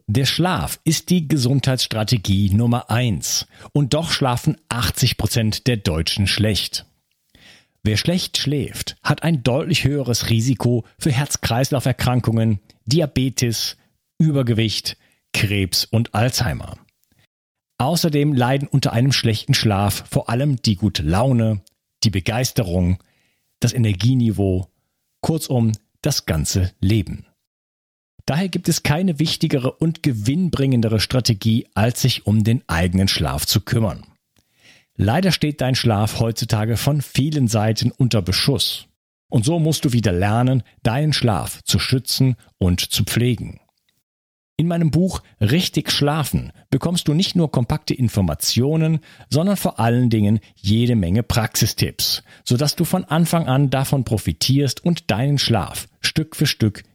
Der Schlaf ist die Gesundheitsstrategie Nummer eins. Und doch schlafen 80 Prozent der Deutschen schlecht. Wer schlecht schläft, hat ein deutlich höheres Risiko für Herz-Kreislauf-Erkrankungen, Diabetes, Übergewicht, Krebs und Alzheimer. Außerdem leiden unter einem schlechten Schlaf vor allem die gute Laune, die Begeisterung, das Energieniveau, kurzum das ganze Leben. Daher gibt es keine wichtigere und gewinnbringendere Strategie, als sich um den eigenen Schlaf zu kümmern. Leider steht dein Schlaf heutzutage von vielen Seiten unter Beschuss. Und so musst du wieder lernen, deinen Schlaf zu schützen und zu pflegen. In meinem Buch Richtig Schlafen bekommst du nicht nur kompakte Informationen, sondern vor allen Dingen jede Menge Praxistipps, sodass du von Anfang an davon profitierst und deinen Schlaf Stück für Stück